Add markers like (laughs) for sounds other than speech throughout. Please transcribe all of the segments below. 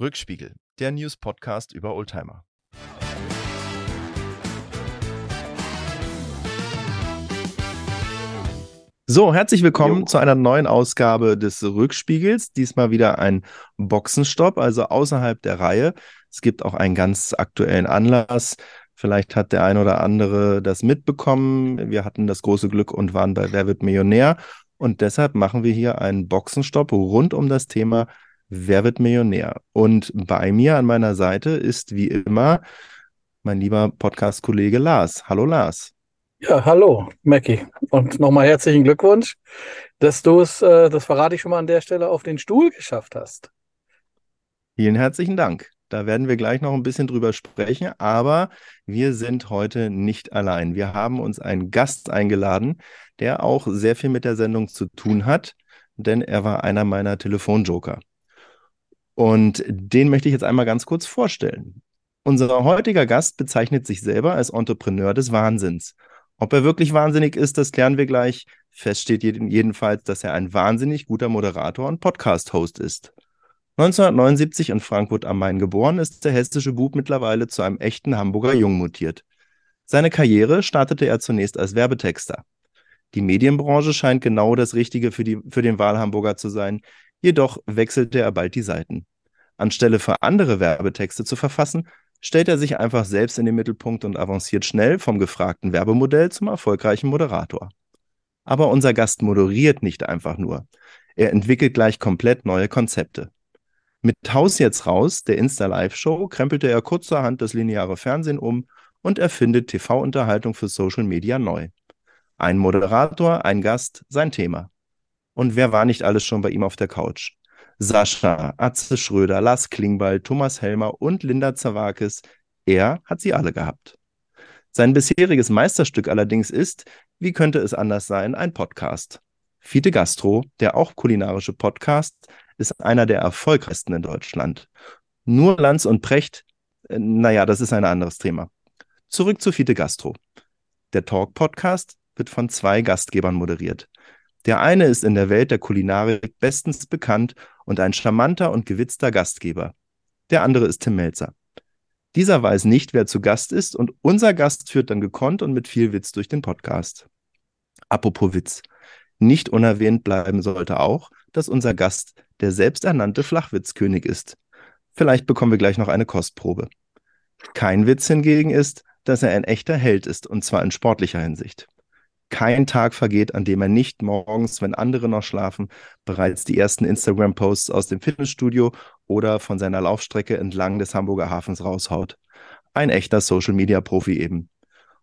Rückspiegel, der News-Podcast über Oldtimer. So, herzlich willkommen jo. zu einer neuen Ausgabe des Rückspiegels. Diesmal wieder ein Boxenstopp, also außerhalb der Reihe. Es gibt auch einen ganz aktuellen Anlass. Vielleicht hat der ein oder andere das mitbekommen. Wir hatten das große Glück und waren bei Wer wird Millionär. Und deshalb machen wir hier einen Boxenstopp rund um das Thema Wer wird Millionär? Und bei mir an meiner Seite ist wie immer mein lieber Podcast-Kollege Lars. Hallo Lars. Ja, hallo, Mackie. Und nochmal herzlichen Glückwunsch, dass du es, äh, das verrate ich schon mal an der Stelle, auf den Stuhl geschafft hast. Vielen herzlichen Dank. Da werden wir gleich noch ein bisschen drüber sprechen, aber wir sind heute nicht allein. Wir haben uns einen Gast eingeladen, der auch sehr viel mit der Sendung zu tun hat, denn er war einer meiner Telefonjoker. Und den möchte ich jetzt einmal ganz kurz vorstellen. Unser heutiger Gast bezeichnet sich selber als Entrepreneur des Wahnsinns. Ob er wirklich wahnsinnig ist, das klären wir gleich. Fest steht jedenfalls, dass er ein wahnsinnig guter Moderator und Podcast-Host ist. 1979 in Frankfurt am Main geboren, ist der hessische Bub mittlerweile zu einem echten Hamburger Jung mutiert. Seine Karriere startete er zunächst als Werbetexter. Die Medienbranche scheint genau das Richtige für, die, für den Wahlhamburger zu sein, Jedoch wechselte er bald die Seiten. Anstelle für andere Werbetexte zu verfassen, stellt er sich einfach selbst in den Mittelpunkt und avanciert schnell vom gefragten Werbemodell zum erfolgreichen Moderator. Aber unser Gast moderiert nicht einfach nur. Er entwickelt gleich komplett neue Konzepte. Mit Haus jetzt raus, der Insta-Live-Show, krempelte er kurzerhand das lineare Fernsehen um und erfindet TV-Unterhaltung für Social Media neu. Ein Moderator, ein Gast, sein Thema. Und wer war nicht alles schon bei ihm auf der Couch? Sascha, Atze Schröder, Lars Klingbeil, Thomas Helmer und Linda Zawakis. Er hat sie alle gehabt. Sein bisheriges Meisterstück allerdings ist, wie könnte es anders sein, ein Podcast. Fiete Gastro, der auch kulinarische Podcast, ist einer der erfolgreichsten in Deutschland. Nur Lanz und Precht, äh, naja, das ist ein anderes Thema. Zurück zu Fiete Gastro. Der Talk-Podcast wird von zwei Gastgebern moderiert. Der eine ist in der Welt der Kulinarik bestens bekannt und ein charmanter und gewitzter Gastgeber. Der andere ist Tim Melzer. Dieser weiß nicht, wer zu Gast ist und unser Gast führt dann gekonnt und mit viel Witz durch den Podcast. Apropos Witz. Nicht unerwähnt bleiben sollte auch, dass unser Gast der selbsternannte Flachwitzkönig ist. Vielleicht bekommen wir gleich noch eine Kostprobe. Kein Witz hingegen ist, dass er ein echter Held ist, und zwar in sportlicher Hinsicht. Kein Tag vergeht, an dem er nicht morgens, wenn andere noch schlafen, bereits die ersten Instagram-Posts aus dem Fitnessstudio oder von seiner Laufstrecke entlang des Hamburger Hafens raushaut. Ein echter Social-Media-Profi eben.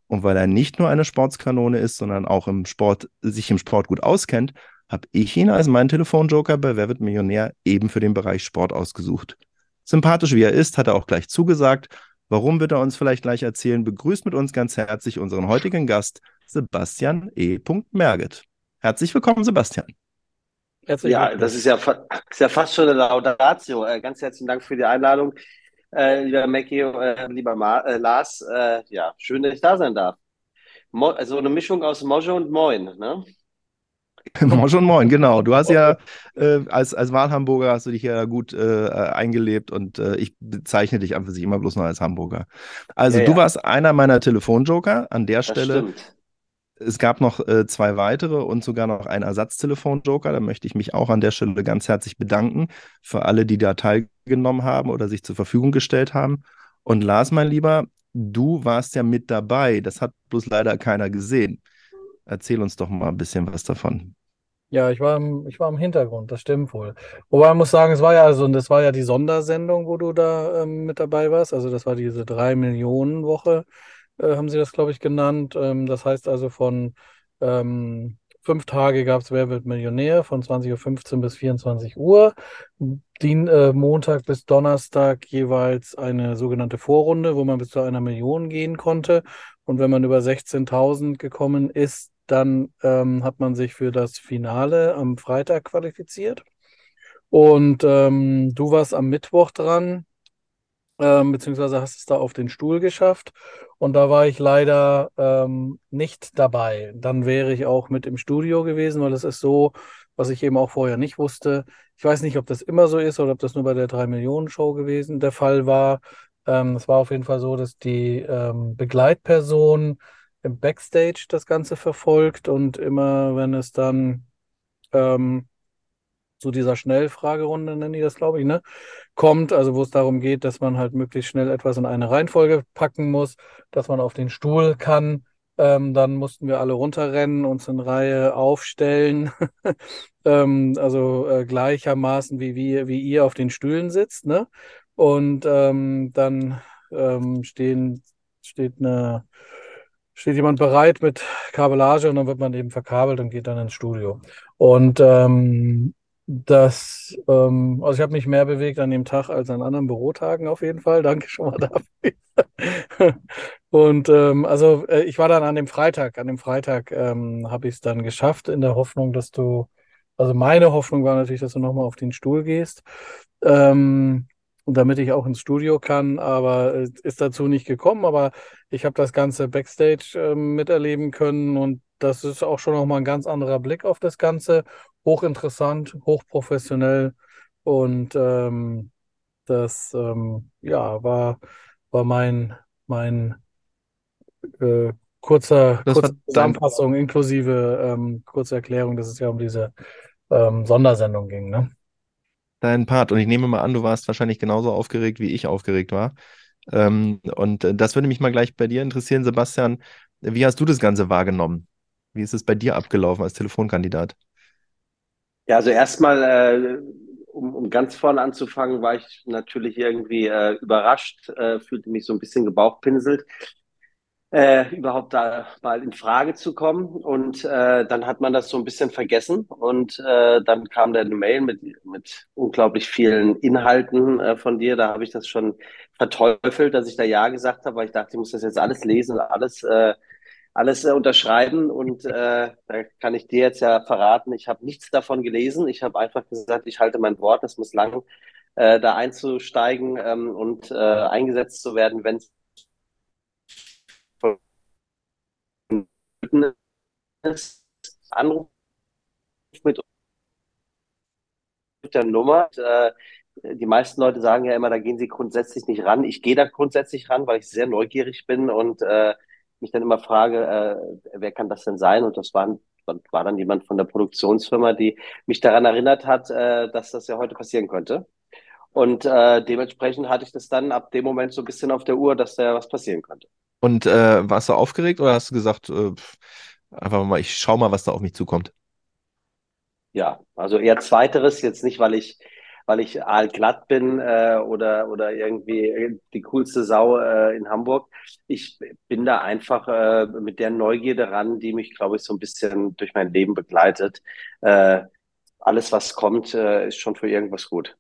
Und weil er nicht nur eine Sportskanone ist, sondern auch im Sport, sich im Sport gut auskennt, habe ich ihn als meinen Telefonjoker bei Wer wird Millionär eben für den Bereich Sport ausgesucht. Sympathisch wie er ist, hat er auch gleich zugesagt. Warum wird er uns vielleicht gleich erzählen? Begrüßt mit uns ganz herzlich unseren heutigen Gast, Sebastian E. Merget. Herzlich willkommen, Sebastian. Herzlich ja, das ist ja, ist ja fast schon eine Laudatio. Äh, ganz herzlichen Dank für die Einladung, äh, lieber Mackie, äh, lieber Ma äh, Lars. Ja, schön, dass ich da sein darf. Mo also eine Mischung aus Mojo und Moin, ne? (laughs) Moin und Moin, genau. Du hast ja äh, als, als Wahlhamburger hast du dich ja gut äh, eingelebt und äh, ich bezeichne dich einfach sich immer bloß noch als Hamburger. Also ja, du ja. warst einer meiner Telefonjoker. An der das Stelle stimmt es gab noch äh, zwei weitere und sogar noch einen Ersatztelefon-Joker. Da möchte ich mich auch an der Stelle ganz herzlich bedanken für alle, die da teilgenommen haben oder sich zur Verfügung gestellt haben. Und Lars, mein Lieber, du warst ja mit dabei. Das hat bloß leider keiner gesehen. Erzähl uns doch mal ein bisschen was davon. Ja, ich war im, ich war im Hintergrund, das stimmt wohl. Wobei man muss sagen, es war ja also, das war ja die Sondersendung, wo du da ähm, mit dabei warst. Also das war diese drei Millionen Woche äh, haben sie das, glaube ich, genannt. Ähm, das heißt also von ähm, fünf Tage gab es Wer wird Millionär von 20.15 Uhr bis 24 Uhr. Dien, äh, Montag bis Donnerstag jeweils eine sogenannte Vorrunde, wo man bis zu einer Million gehen konnte. Und wenn man über 16.000 gekommen ist, dann ähm, hat man sich für das Finale am Freitag qualifiziert. Und ähm, du warst am Mittwoch dran ähm, beziehungsweise hast es da auf den Stuhl geschafft. Und da war ich leider ähm, nicht dabei. Dann wäre ich auch mit im Studio gewesen, weil es ist so, was ich eben auch vorher nicht wusste. Ich weiß nicht, ob das immer so ist oder ob das nur bei der 3-Millionen-Show gewesen der Fall war. Ähm, es war auf jeden Fall so, dass die ähm, Begleitperson im Backstage das Ganze verfolgt und immer, wenn es dann ähm, zu dieser Schnellfragerunde, nennen die das, glaube ich, ne, kommt, also wo es darum geht, dass man halt möglichst schnell etwas in eine Reihenfolge packen muss, dass man auf den Stuhl kann. Ähm, dann mussten wir alle runterrennen, uns in Reihe aufstellen, (laughs) ähm, also äh, gleichermaßen wie, wie, wie ihr auf den Stühlen sitzt, ne? Und ähm, dann ähm, stehen, steht eine steht jemand bereit mit Kabellage und dann wird man eben verkabelt und geht dann ins Studio. Und ähm, das, ähm, also ich habe mich mehr bewegt an dem Tag als an anderen Bürotagen auf jeden Fall. (laughs) Danke schon mal dafür. und ähm, also äh, ich war dann an dem Freitag, an dem Freitag ähm, habe ich es dann geschafft in der Hoffnung, dass du, also meine Hoffnung war natürlich, dass du nochmal auf den Stuhl gehst. Ähm, damit ich auch ins Studio kann, aber ist dazu nicht gekommen. Aber ich habe das Ganze Backstage äh, miterleben können und das ist auch schon nochmal ein ganz anderer Blick auf das Ganze. Hochinteressant, hochprofessionell und ähm, das ähm, ja, war, war mein, mein äh, kurzer, kurze Zusammenfassung inklusive ähm, kurze Erklärung, dass es ja um diese ähm, Sondersendung ging. Ne? deinen Part. Und ich nehme mal an, du warst wahrscheinlich genauso aufgeregt, wie ich aufgeregt war. Ähm, und äh, das würde mich mal gleich bei dir interessieren, Sebastian. Wie hast du das Ganze wahrgenommen? Wie ist es bei dir abgelaufen als Telefonkandidat? Ja, also erstmal, äh, um, um ganz vorne anzufangen, war ich natürlich irgendwie äh, überrascht, äh, fühlte mich so ein bisschen gebauchpinselt äh, überhaupt da mal in Frage zu kommen. Und äh, dann hat man das so ein bisschen vergessen. Und äh, dann kam da eine Mail mit, mit unglaublich vielen Inhalten äh, von dir. Da habe ich das schon verteufelt, dass ich da Ja gesagt habe, weil ich dachte, ich muss das jetzt alles lesen und alles, äh, alles äh, unterschreiben. Und äh, da kann ich dir jetzt ja verraten, ich habe nichts davon gelesen. Ich habe einfach gesagt, ich halte mein Wort, das muss lang. Äh, da einzusteigen ähm, und äh, eingesetzt zu werden, wenn es ist, Anruf mit der Nummer. Äh, die meisten Leute sagen ja immer, da gehen sie grundsätzlich nicht ran. Ich gehe da grundsätzlich ran, weil ich sehr neugierig bin und äh, mich dann immer frage, äh, wer kann das denn sein? Und das war, war dann jemand von der Produktionsfirma, die mich daran erinnert hat, äh, dass das ja heute passieren könnte. Und äh, dementsprechend hatte ich das dann ab dem Moment so ein bisschen auf der Uhr, dass da was passieren könnte. Und äh, warst du aufgeregt oder hast du gesagt, äh, einfach mal, ich schau mal, was da auf mich zukommt? Ja, also eher zweiteres, jetzt nicht, weil ich, weil ich aalglatt bin äh, oder, oder irgendwie die coolste Sau äh, in Hamburg. Ich bin da einfach äh, mit der Neugierde ran, die mich, glaube ich, so ein bisschen durch mein Leben begleitet. Äh, alles, was kommt, äh, ist schon für irgendwas gut.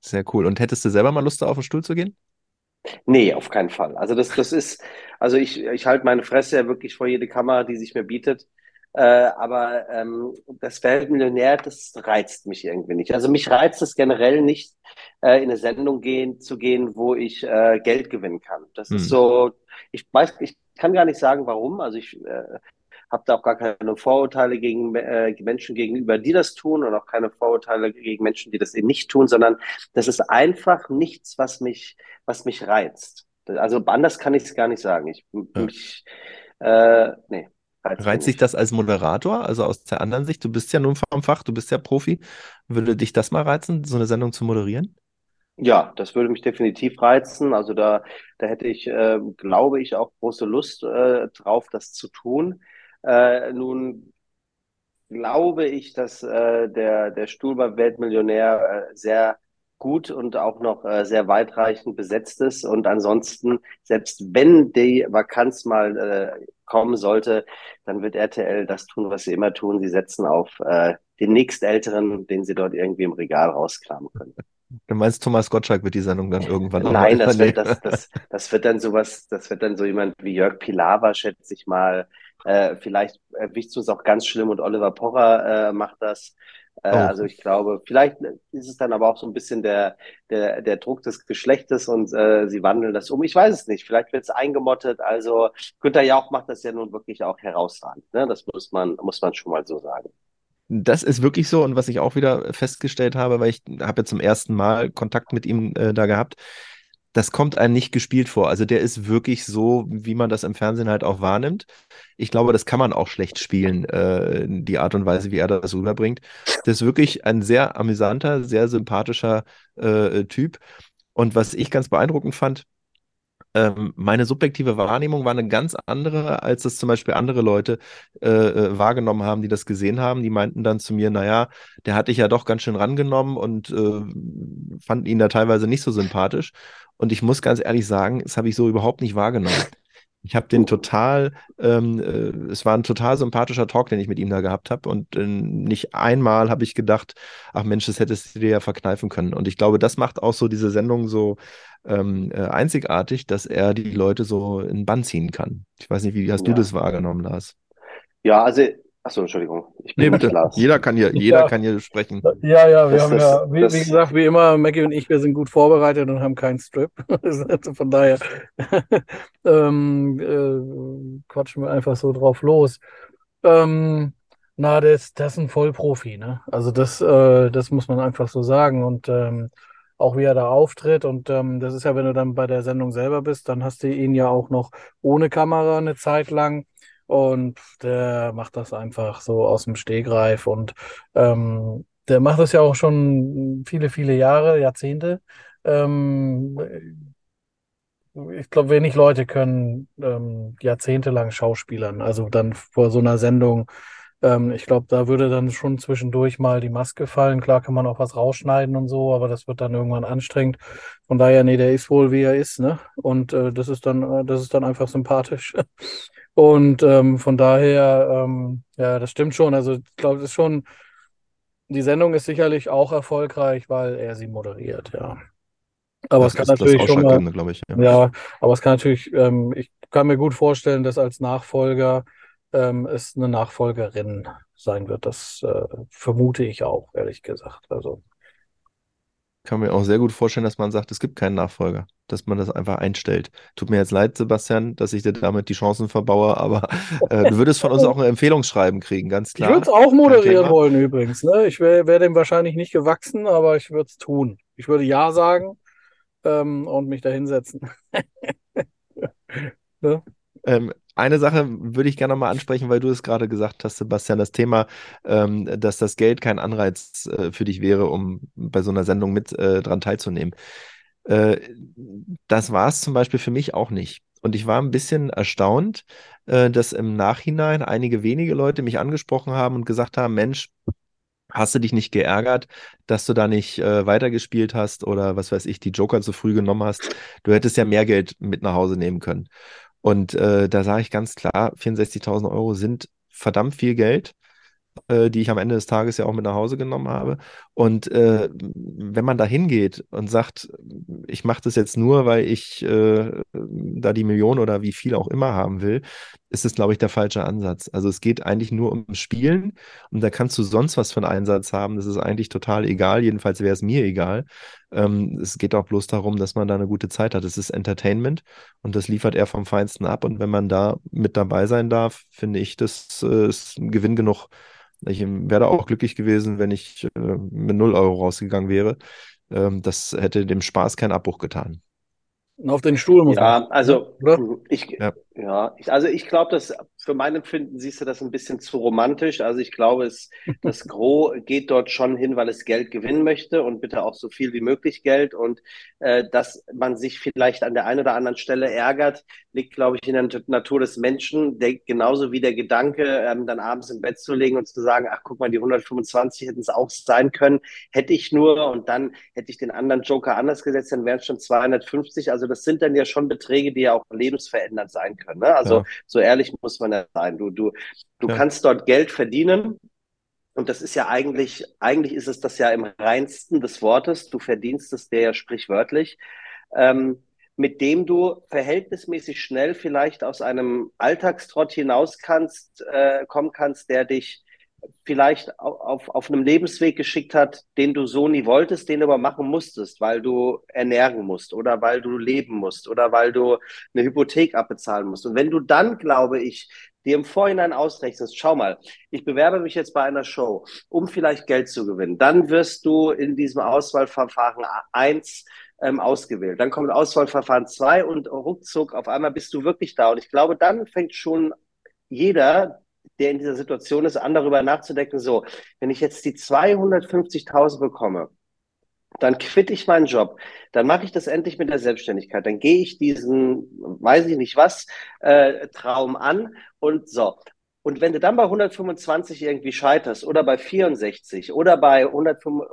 Sehr cool. Und hättest du selber mal Lust, da auf den Stuhl zu gehen? Nee, auf keinen Fall. Also das, das ist, also ich, ich halte meine Fresse ja wirklich vor jede Kamera, die sich mir bietet. Äh, aber ähm, das Weltmillionär, das reizt mich irgendwie nicht. Also mich reizt es generell nicht, äh, in eine Sendung gehen, zu gehen, wo ich äh, Geld gewinnen kann. Das hm. ist so, ich weiß, ich kann gar nicht sagen, warum. Also ich äh, habe da auch gar keine Vorurteile gegen äh, Menschen gegenüber, die das tun und auch keine Vorurteile gegen Menschen, die das eben nicht tun, sondern das ist einfach nichts, was mich, was mich reizt. Also anders kann ich es gar nicht sagen. Ich, ja. mich, äh, nee. Reizt sich das als Moderator, also aus der anderen Sicht? Du bist ja nun vom Fach, du bist ja Profi. Würde dich das mal reizen, so eine Sendung zu moderieren? Ja, das würde mich definitiv reizen. Also da, da hätte ich, äh, glaube ich, auch große Lust äh, drauf, das zu tun. Äh, nun glaube ich, dass äh, der, der Stuhlbar-Weltmillionär äh, sehr gut und auch noch äh, sehr weitreichend besetzt ist. Und ansonsten, selbst wenn die Vakanz mal äh, kommen sollte, dann wird RTL das tun, was sie immer tun. Sie setzen auf äh, den nächstälteren, den sie dort irgendwie im Regal rauskramen können. Du meinst, Thomas Gottschalk wird die Sendung dann irgendwann Nein, das wird, das, das, das wird dann sowas, das wird dann so jemand wie Jörg Pilawa, schätze ich mal. Äh, vielleicht erwischt uns auch ganz schlimm und Oliver Pocher äh, macht das. Äh, oh. Also ich glaube, vielleicht ist es dann aber auch so ein bisschen der, der, der Druck des Geschlechtes und äh, sie wandeln das um. Ich weiß es nicht. Vielleicht wird es eingemottet. Also Günter Jauch macht das ja nun wirklich auch herausragend. Ne? Das muss man, muss man schon mal so sagen. das ist wirklich so und was ich auch wieder festgestellt habe, weil ich habe ja zum ersten Mal Kontakt mit ihm äh, da gehabt, das kommt einem nicht gespielt vor. Also der ist wirklich so, wie man das im Fernsehen halt auch wahrnimmt. Ich glaube, das kann man auch schlecht spielen, äh, die Art und Weise, wie er das rüberbringt. Das ist wirklich ein sehr amüsanter, sehr sympathischer äh, Typ. Und was ich ganz beeindruckend fand, ähm, meine subjektive Wahrnehmung war eine ganz andere, als das zum Beispiel andere Leute äh, äh, wahrgenommen haben, die das gesehen haben. Die meinten dann zu mir, naja, der hatte ich ja doch ganz schön rangenommen und äh, fanden ihn da teilweise nicht so sympathisch. Und ich muss ganz ehrlich sagen, das habe ich so überhaupt nicht wahrgenommen. Ich habe den total, ähm, äh, es war ein total sympathischer Talk, den ich mit ihm da gehabt habe. Und äh, nicht einmal habe ich gedacht, ach Mensch, das hättest du dir ja verkneifen können. Und ich glaube, das macht auch so diese Sendung so ähm, äh, einzigartig, dass er die Leute so in den Bann ziehen kann. Ich weiß nicht, wie hast ja. du das wahrgenommen, Lars? Ja, also Achso, Entschuldigung. Ich bin nee, bitte. Lars. Jeder kann hier, jeder ja. kann hier sprechen. Ja, ja, wir das, haben das, ja, wie, wie, gesagt, wie immer, Maggie und ich, wir sind gut vorbereitet und haben keinen Strip. (laughs) Also von daher (laughs) ähm, äh, quatschen wir einfach so drauf los. Ähm, na, das, das ist ein Vollprofi, ne? Also das, äh, das muss man einfach so sagen. Und ähm, auch wie er da auftritt. Und ähm, das ist ja, wenn du dann bei der Sendung selber bist, dann hast du ihn ja auch noch ohne Kamera eine Zeit lang. Und der macht das einfach so aus dem Stegreif. Und ähm, der macht das ja auch schon viele, viele Jahre, Jahrzehnte. Ähm, ich glaube, wenig Leute können ähm, jahrzehntelang Schauspielern. Also dann vor so einer Sendung ähm, ich glaube, da würde dann schon zwischendurch mal die Maske fallen. Klar kann man auch was rausschneiden und so, aber das wird dann irgendwann anstrengend. Von daher, nee, der ist wohl wie er ist, ne? Und äh, das ist dann, äh, das ist dann einfach sympathisch. (laughs) Und ähm, von daher, ähm, ja, das stimmt schon. Also ich glaube, das ist schon, die Sendung ist sicherlich auch erfolgreich, weil er sie moderiert, ja. Aber das es kann natürlich schon mal, ich, ja. ja. aber es kann natürlich, ähm, ich kann mir gut vorstellen, dass als Nachfolger ähm, es eine Nachfolgerin sein wird. Das äh, vermute ich auch, ehrlich gesagt. Also kann mir auch sehr gut vorstellen, dass man sagt, es gibt keinen Nachfolger, dass man das einfach einstellt. Tut mir jetzt leid, Sebastian, dass ich dir damit die Chancen verbaue, aber äh, du würdest von uns auch ein Empfehlungsschreiben kriegen, ganz klar. Ich würde es auch moderieren wollen übrigens. Ne? Ich wäre wär dem wahrscheinlich nicht gewachsen, aber ich würde es tun. Ich würde Ja sagen ähm, und mich da hinsetzen. (laughs) ne? Ähm, eine Sache würde ich gerne mal ansprechen, weil du es gerade gesagt hast, Sebastian, das Thema, ähm, dass das Geld kein Anreiz äh, für dich wäre, um bei so einer Sendung mit äh, dran teilzunehmen. Äh, das war es zum Beispiel für mich auch nicht. Und ich war ein bisschen erstaunt, äh, dass im Nachhinein einige wenige Leute mich angesprochen haben und gesagt haben, Mensch, hast du dich nicht geärgert, dass du da nicht äh, weitergespielt hast oder was weiß ich, die Joker zu früh genommen hast? Du hättest ja mehr Geld mit nach Hause nehmen können. Und äh, da sage ich ganz klar, 64.000 Euro sind verdammt viel Geld äh, die ich am Ende des Tages ja auch mit nach Hause genommen habe. Und äh, wenn man da hingeht und sagt, ich mache das jetzt nur, weil ich äh, da die Million oder wie viel auch immer haben will, ist es, glaube ich, der falsche Ansatz. Also es geht eigentlich nur ums Spielen und da kannst du sonst was für einen Einsatz haben. Das ist eigentlich total egal. Jedenfalls wäre es mir egal. Ähm, es geht auch bloß darum, dass man da eine gute Zeit hat. Es ist Entertainment und das liefert er vom Feinsten ab. Und wenn man da mit dabei sein darf, finde ich, das äh, ist ein Gewinn genug, ich wäre auch glücklich gewesen, wenn ich äh, mit 0 Euro rausgegangen wäre. Ähm, das hätte dem Spaß keinen Abbruch getan. Auf den Stuhl muss ja, man. Also oder? ich, ja. Ja ich, also ich glaube, dass für mein Empfinden siehst du das ein bisschen zu romantisch. Also ich glaube, es, das (laughs) Gros geht dort schon hin, weil es Geld gewinnen möchte und bitte auch so viel wie möglich Geld. Und äh, dass man sich vielleicht an der einen oder anderen Stelle ärgert, liegt, glaube ich, in der Natur des Menschen. Der, genauso wie der Gedanke, ähm, dann abends im Bett zu legen und zu sagen, ach guck mal, die 125 hätten es auch sein können, hätte ich nur und dann hätte ich den anderen Joker anders gesetzt, dann wären es schon 250. Also das sind dann ja schon Beträge, die ja auch lebensverändernd sein können. Ne? Also ja. so ehrlich muss man ja sein. Du, du, du ja. kannst dort Geld verdienen. Und das ist ja eigentlich, eigentlich ist es das ja im reinsten des Wortes. Du verdienst es dir ja sprichwörtlich. Ähm, mit dem du verhältnismäßig schnell vielleicht aus einem Alltagstrott hinaus kannst, äh, kommen kannst, der dich vielleicht auf, auf einem Lebensweg geschickt hat, den du so nie wolltest, den du aber machen musstest, weil du ernähren musst oder weil du leben musst oder weil du eine Hypothek abbezahlen musst. Und wenn du dann, glaube ich, dir im Vorhinein ausrechnest, schau mal, ich bewerbe mich jetzt bei einer Show, um vielleicht Geld zu gewinnen, dann wirst du in diesem Auswahlverfahren eins ähm, ausgewählt. Dann kommt Auswahlverfahren zwei und ruckzuck auf einmal bist du wirklich da. Und ich glaube, dann fängt schon jeder, der in dieser Situation ist, an darüber nachzudenken, so, wenn ich jetzt die 250.000 bekomme, dann quitte ich meinen Job, dann mache ich das endlich mit der Selbstständigkeit, dann gehe ich diesen, weiß ich nicht was, äh, Traum an und so. Und wenn du dann bei 125 irgendwie scheiterst oder bei 64 oder bei 105,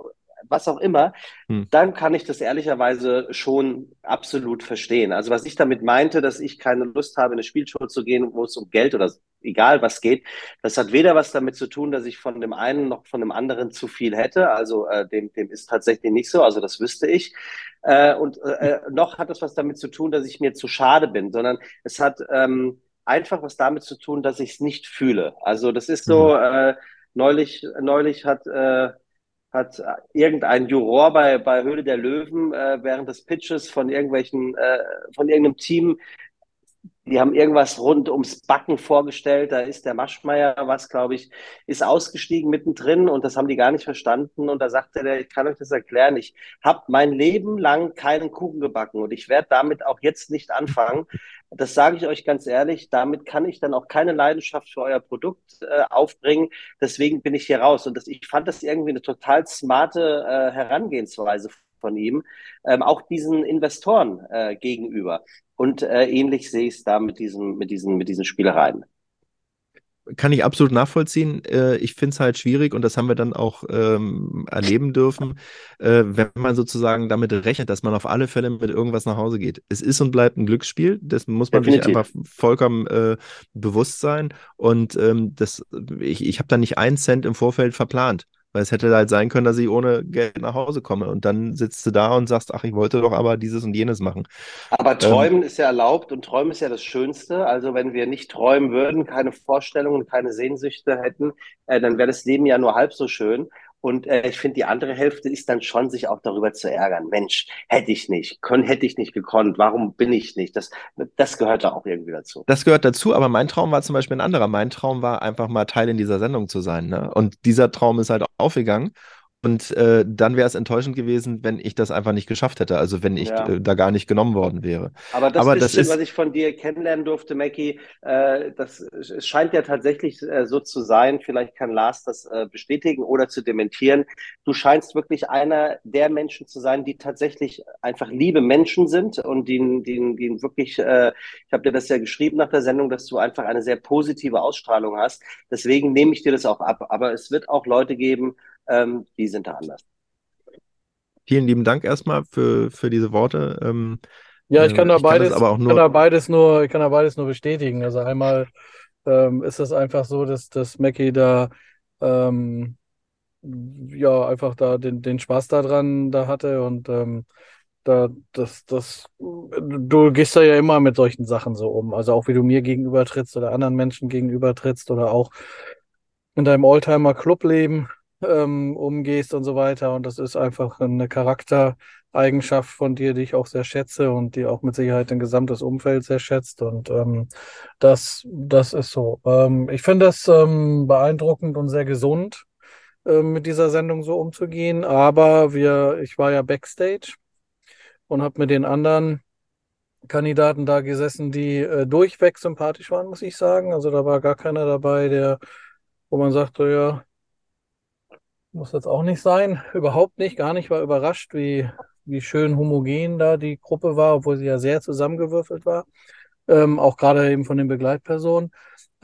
was auch immer, hm. dann kann ich das ehrlicherweise schon absolut verstehen. Also was ich damit meinte, dass ich keine Lust habe, in eine Spielshow zu gehen, wo es um Geld oder egal was geht, das hat weder was damit zu tun, dass ich von dem einen noch von dem anderen zu viel hätte. Also äh, dem, dem ist tatsächlich nicht so, also das wüsste ich. Äh, und äh, noch hat es was damit zu tun, dass ich mir zu schade bin, sondern es hat ähm, einfach was damit zu tun, dass ich es nicht fühle. Also das ist so, mhm. äh, neulich, neulich hat äh, hat irgendein Juror bei, bei Höhle der Löwen äh, während des Pitches von irgendwelchen, äh, von irgendeinem Team, die haben irgendwas rund ums Backen vorgestellt. Da ist der Maschmeier, was glaube ich, ist ausgestiegen mittendrin und das haben die gar nicht verstanden. Und da sagte der, ich kann euch das erklären, ich habe mein Leben lang keinen Kuchen gebacken und ich werde damit auch jetzt nicht anfangen. Das sage ich euch ganz ehrlich, damit kann ich dann auch keine Leidenschaft für euer Produkt äh, aufbringen. Deswegen bin ich hier raus. Und das, ich fand das irgendwie eine total smarte äh, Herangehensweise von ihm, ähm, auch diesen Investoren äh, gegenüber. Und äh, ähnlich sehe ich es da mit diesen, mit, diesen, mit diesen Spielereien kann ich absolut nachvollziehen. Äh, ich finde es halt schwierig und das haben wir dann auch ähm, erleben dürfen, äh, wenn man sozusagen damit rechnet, dass man auf alle Fälle mit irgendwas nach Hause geht. Es ist und bleibt ein Glücksspiel, das muss man Definitiv. sich einfach vollkommen äh, bewusst sein. Und ähm, das, ich, ich habe da nicht einen Cent im Vorfeld verplant. Weil es hätte halt sein können, dass ich ohne Geld nach Hause komme. Und dann sitzt du da und sagst, ach, ich wollte doch aber dieses und jenes machen. Aber ähm, träumen ähm, ist ja erlaubt und träumen ist ja das Schönste. Also wenn wir nicht träumen würden, keine Vorstellungen, keine Sehnsüchte hätten, äh, dann wäre das Leben ja nur halb so schön. Und äh, ich finde, die andere Hälfte ist dann schon, sich auch darüber zu ärgern. Mensch, hätte ich nicht, können, hätte ich nicht gekonnt, warum bin ich nicht? Das, das gehört da auch irgendwie dazu. Das gehört dazu, aber mein Traum war zum Beispiel ein anderer. Mein Traum war einfach mal Teil in dieser Sendung zu sein. Ne? Und dieser Traum ist halt aufgegangen. Und äh, dann wäre es enttäuschend gewesen, wenn ich das einfach nicht geschafft hätte, also wenn ich ja. äh, da gar nicht genommen worden wäre. Aber das, Aber bisschen, das ist, was ich von dir kennenlernen durfte, Mackie, äh, das es scheint ja tatsächlich äh, so zu sein, vielleicht kann Lars das äh, bestätigen oder zu dementieren. Du scheinst wirklich einer der Menschen zu sein, die tatsächlich einfach liebe Menschen sind und die, die, die wirklich, äh, ich habe dir das ja geschrieben nach der Sendung, dass du einfach eine sehr positive Ausstrahlung hast. Deswegen nehme ich dir das auch ab. Aber es wird auch Leute geben, ähm, die sind da anders. Vielen lieben Dank erstmal für, für diese Worte. Ähm, ja, ich kann da beides, kann aber auch nur... kann da beides nur, ich kann da beides nur bestätigen. Also einmal ähm, ist es einfach so, dass, dass Mackie da ähm, ja einfach da den, den Spaß daran da hatte und ähm, da, das, das, du gehst da ja immer mit solchen Sachen so um. Also auch wie du mir gegenüber trittst oder anderen Menschen gegenüber trittst oder auch in deinem Oldtimer-Clubleben ähm, umgehst und so weiter. Und das ist einfach eine Charaktereigenschaft von dir, die ich auch sehr schätze und die auch mit Sicherheit ein gesamtes Umfeld sehr schätzt. Und ähm, das, das ist so. Ähm, ich finde das ähm, beeindruckend und sehr gesund, ähm, mit dieser Sendung so umzugehen. Aber wir, ich war ja backstage und habe mit den anderen Kandidaten da gesessen, die äh, durchweg sympathisch waren, muss ich sagen. Also da war gar keiner dabei, der, wo man sagte, ja, muss jetzt auch nicht sein. (laughs) Überhaupt nicht, gar nicht. War überrascht, wie, wie schön homogen da die Gruppe war, obwohl sie ja sehr zusammengewürfelt war. Ähm, auch gerade eben von den Begleitpersonen.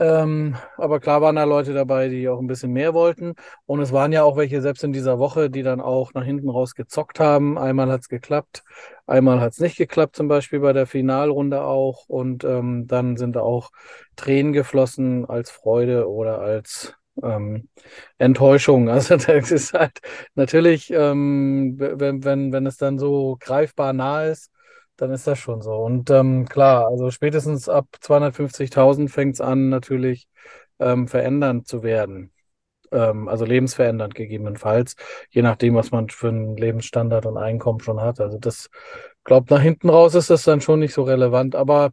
Ähm, aber klar waren da Leute dabei, die auch ein bisschen mehr wollten. Und es waren ja auch welche, selbst in dieser Woche, die dann auch nach hinten raus gezockt haben. Einmal hat es geklappt, einmal hat es nicht geklappt, zum Beispiel bei der Finalrunde auch. Und ähm, dann sind da auch Tränen geflossen als Freude oder als ähm, Enttäuschung. (laughs) Also das ist halt natürlich, ähm, wenn, wenn, wenn es dann so greifbar nah ist, dann ist das schon so. Und ähm, klar, also spätestens ab 250.000 fängt es an, natürlich ähm, verändernd zu werden. Ähm, also lebensverändernd gegebenenfalls, je nachdem, was man für einen Lebensstandard und Einkommen schon hat. Also das, glaube nach hinten raus ist das dann schon nicht so relevant. Aber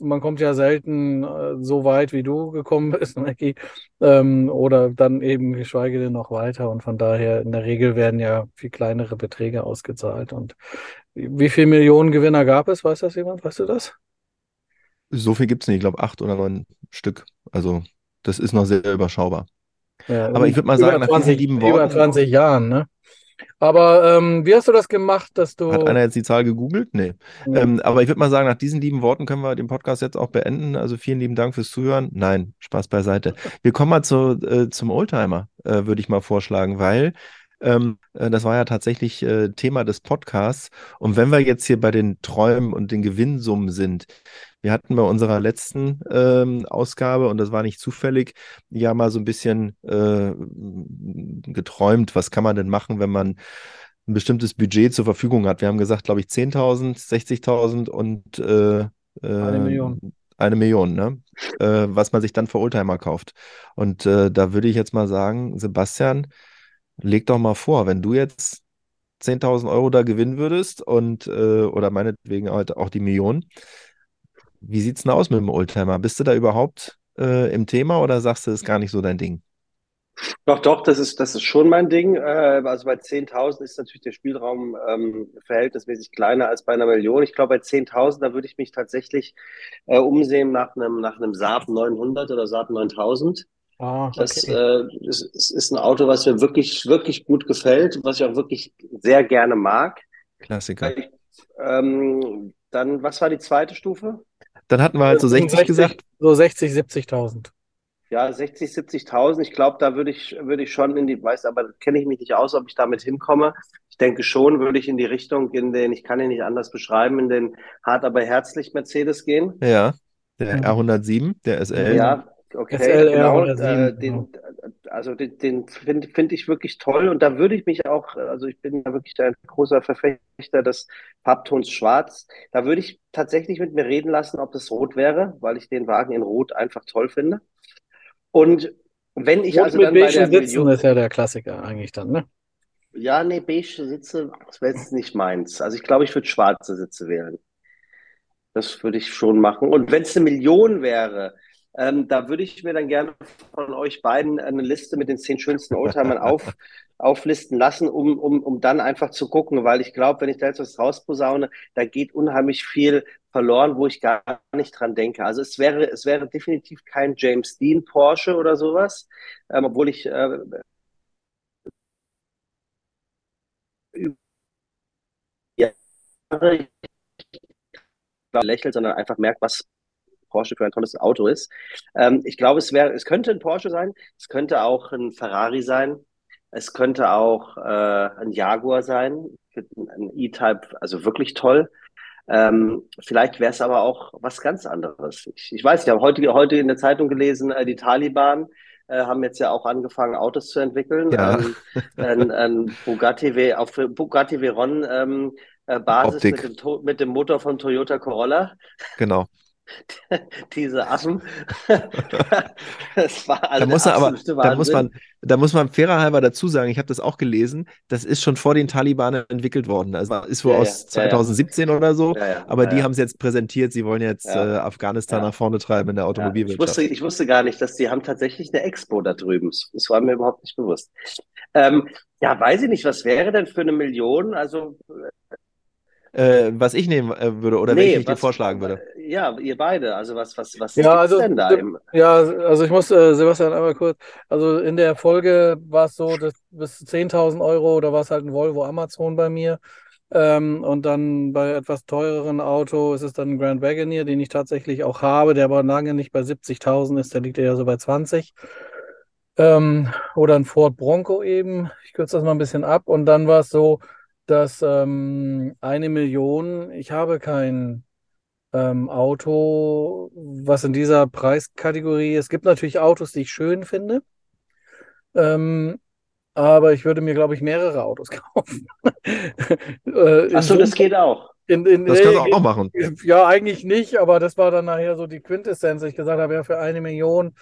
man kommt ja selten äh, so weit, wie du gekommen bist, (laughs) Mackie, ähm, oder dann eben geschweige denn noch weiter. Und von daher, in der Regel werden ja viel kleinere Beträge ausgezahlt. Und wie viele Millionen Gewinner gab es? Weiß das jemand? Weißt du das? So viel gibt es nicht. Ich glaube, acht oder neun Stück. Also, das ist noch sehr überschaubar. Ja, Aber ich würde mal sagen, 20, nach diesen lieben Worten. Über 20 Jahren, ne? Aber ähm, wie hast du das gemacht, dass du. Hat einer jetzt die Zahl gegoogelt? Nee. Ja. Ähm, aber ich würde mal sagen, nach diesen lieben Worten können wir den Podcast jetzt auch beenden. Also vielen lieben Dank fürs Zuhören. Nein, Spaß beiseite. Wir kommen mal zu, äh, zum Oldtimer, äh, würde ich mal vorschlagen, weil ähm, äh, das war ja tatsächlich äh, Thema des Podcasts. Und wenn wir jetzt hier bei den Träumen und den Gewinnsummen sind, wir hatten bei unserer letzten ähm, Ausgabe, und das war nicht zufällig, ja mal so ein bisschen äh, geträumt, was kann man denn machen, wenn man ein bestimmtes Budget zur Verfügung hat. Wir haben gesagt, glaube ich, 10.000, 60.000 und äh, Eine Million. Eine Million, ne? Äh, was man sich dann für Oldtimer kauft. Und äh, da würde ich jetzt mal sagen, Sebastian, leg doch mal vor, wenn du jetzt 10.000 Euro da gewinnen würdest und äh, oder meinetwegen halt auch die Million, wie sieht's denn aus mit dem Oldtimer? Bist du da überhaupt äh, im Thema oder sagst du, das ist gar nicht so dein Ding? Doch, doch, das ist, das ist schon mein Ding. Äh, Also bei 10.000 ist natürlich der Spielraum ähm, verhältnismäßig kleiner als bei einer Million. Ich glaube, bei 10.000, da würde ich mich tatsächlich äh, umsehen nach einem, nach einem Saab 900 oder Saab 9000. Ah, Das okay. äh, ist, ist, ist ein Auto, was mir wirklich, wirklich gut gefällt, was ich auch wirklich sehr gerne mag. Klassiker. Ich, ähm, dann, was war die zweite Stufe? Dann hatten wir halt so 60 gesagt. So 60, 70.000. Ja, 60, 70.000. Ich glaube, da würde ich, würde ich schon in die, weiß, aber kenne ich mich nicht aus, ob ich damit hinkomme. Ich denke schon, würde ich in die Richtung, in den, ich kann ihn nicht anders beschreiben, in den hart aber herzlich Mercedes gehen. Ja, der Mhm. R107, der SL. Ja, okay, SLR genau. oder sieben, Äh, den, also den, den finde find ich wirklich toll und da würde ich mich auch, also ich bin ja wirklich ein großer Verfechter des Farbtons Schwarz. Da würde ich tatsächlich mit mir reden lassen, ob das Rot wäre, weil ich den Wagen in Rot einfach toll finde. Und wenn ich Rot also mit dann bei der Sitzen Million, ist ja der Klassiker eigentlich dann, ne? ja, nee, beige Sitze, das wäre jetzt nicht meins. Also ich glaube, ich würde schwarze Sitze wählen. Das würde ich schon machen. Und wenn es eine Million wäre, ähm, da würde ich mir dann gerne von euch beiden eine Liste mit den zehn schönsten Oldtimern auf, (laughs) auflisten lassen, um, um, um dann einfach zu gucken, weil ich glaube, wenn ich da jetzt was rausposaune, da geht unheimlich viel verloren, wo ich gar nicht dran denke. Also es wäre, es wäre definitiv kein James Dean Porsche oder sowas, ähm, obwohl ich äh, Jahre lächelt, sondern einfach merkt, was Porsche für ein tolles Auto ist. Ähm, ich glaube, es wäre, es könnte ein Porsche sein, es könnte auch ein Ferrari sein, es könnte auch äh, ein Jaguar sein, ein E-Type, also wirklich toll. Ähm, vielleicht wäre es aber auch was ganz anderes. Ich, ich weiß, ich habe heute, heute in der Zeitung gelesen, äh, die Taliban äh, haben jetzt ja auch angefangen, Autos zu entwickeln. Ja. Ähm, ein, ein Bugatti, auf Bugatti Veyron ähm, äh, Basis mit dem, mit dem Motor von Toyota Corolla. Genau. (laughs) Diese Affen. (laughs) das war also Da muss er aber, da muss man, da muss man fairer halber dazu sagen, ich habe das auch gelesen, das ist schon vor den Taliban entwickelt worden. Also ist wohl Ja, aus ja, ja, ja. 2017 oder so, aber die haben es jetzt präsentiert, sie wollen jetzt äh, Afghanistan nach vorne treiben in der Ja, ich Automobilwirtschaft. wusste, ich wusste gar nicht, dass die haben tatsächlich eine Expo da drüben. Das war mir überhaupt nicht bewusst. Ähm, ja, weiß ich nicht, was wäre denn für eine Million? Also, Äh, was ich nehmen äh, würde oder nee, welchen ich dir was, vorschlagen würde. Ja, ihr beide. Also, was, was, was Ja, also, denn da im, ja, also ich muss, äh, Sebastian, einmal kurz, also in der Folge war es so, dass bis 10.000 Euro, oder war es halt ein Volvo Amazon bei mir. Ähm, und dann bei etwas teureren Auto ist es dann ein Grand Wagoneer, den ich tatsächlich auch habe, der aber lange nicht bei 70.000 ist, der liegt ja so bei 20. Ähm, oder ein Ford Bronco eben. Ich kürze das mal ein bisschen ab. Und dann war es so, dass ähm, eine Million, ich habe kein ähm, Auto, was in dieser Preiskategorie, es gibt natürlich Autos, die ich schön finde, ähm, aber ich würde mir, glaube ich, mehrere Autos (laughs) kaufen. Äh, in Ach so, das geht auch. in, in, Das kannst du auch machen. ja, eigentlich nicht, aber das war dann nachher so die Quintessenz. Ich gesagt habe, ja, für eine Million.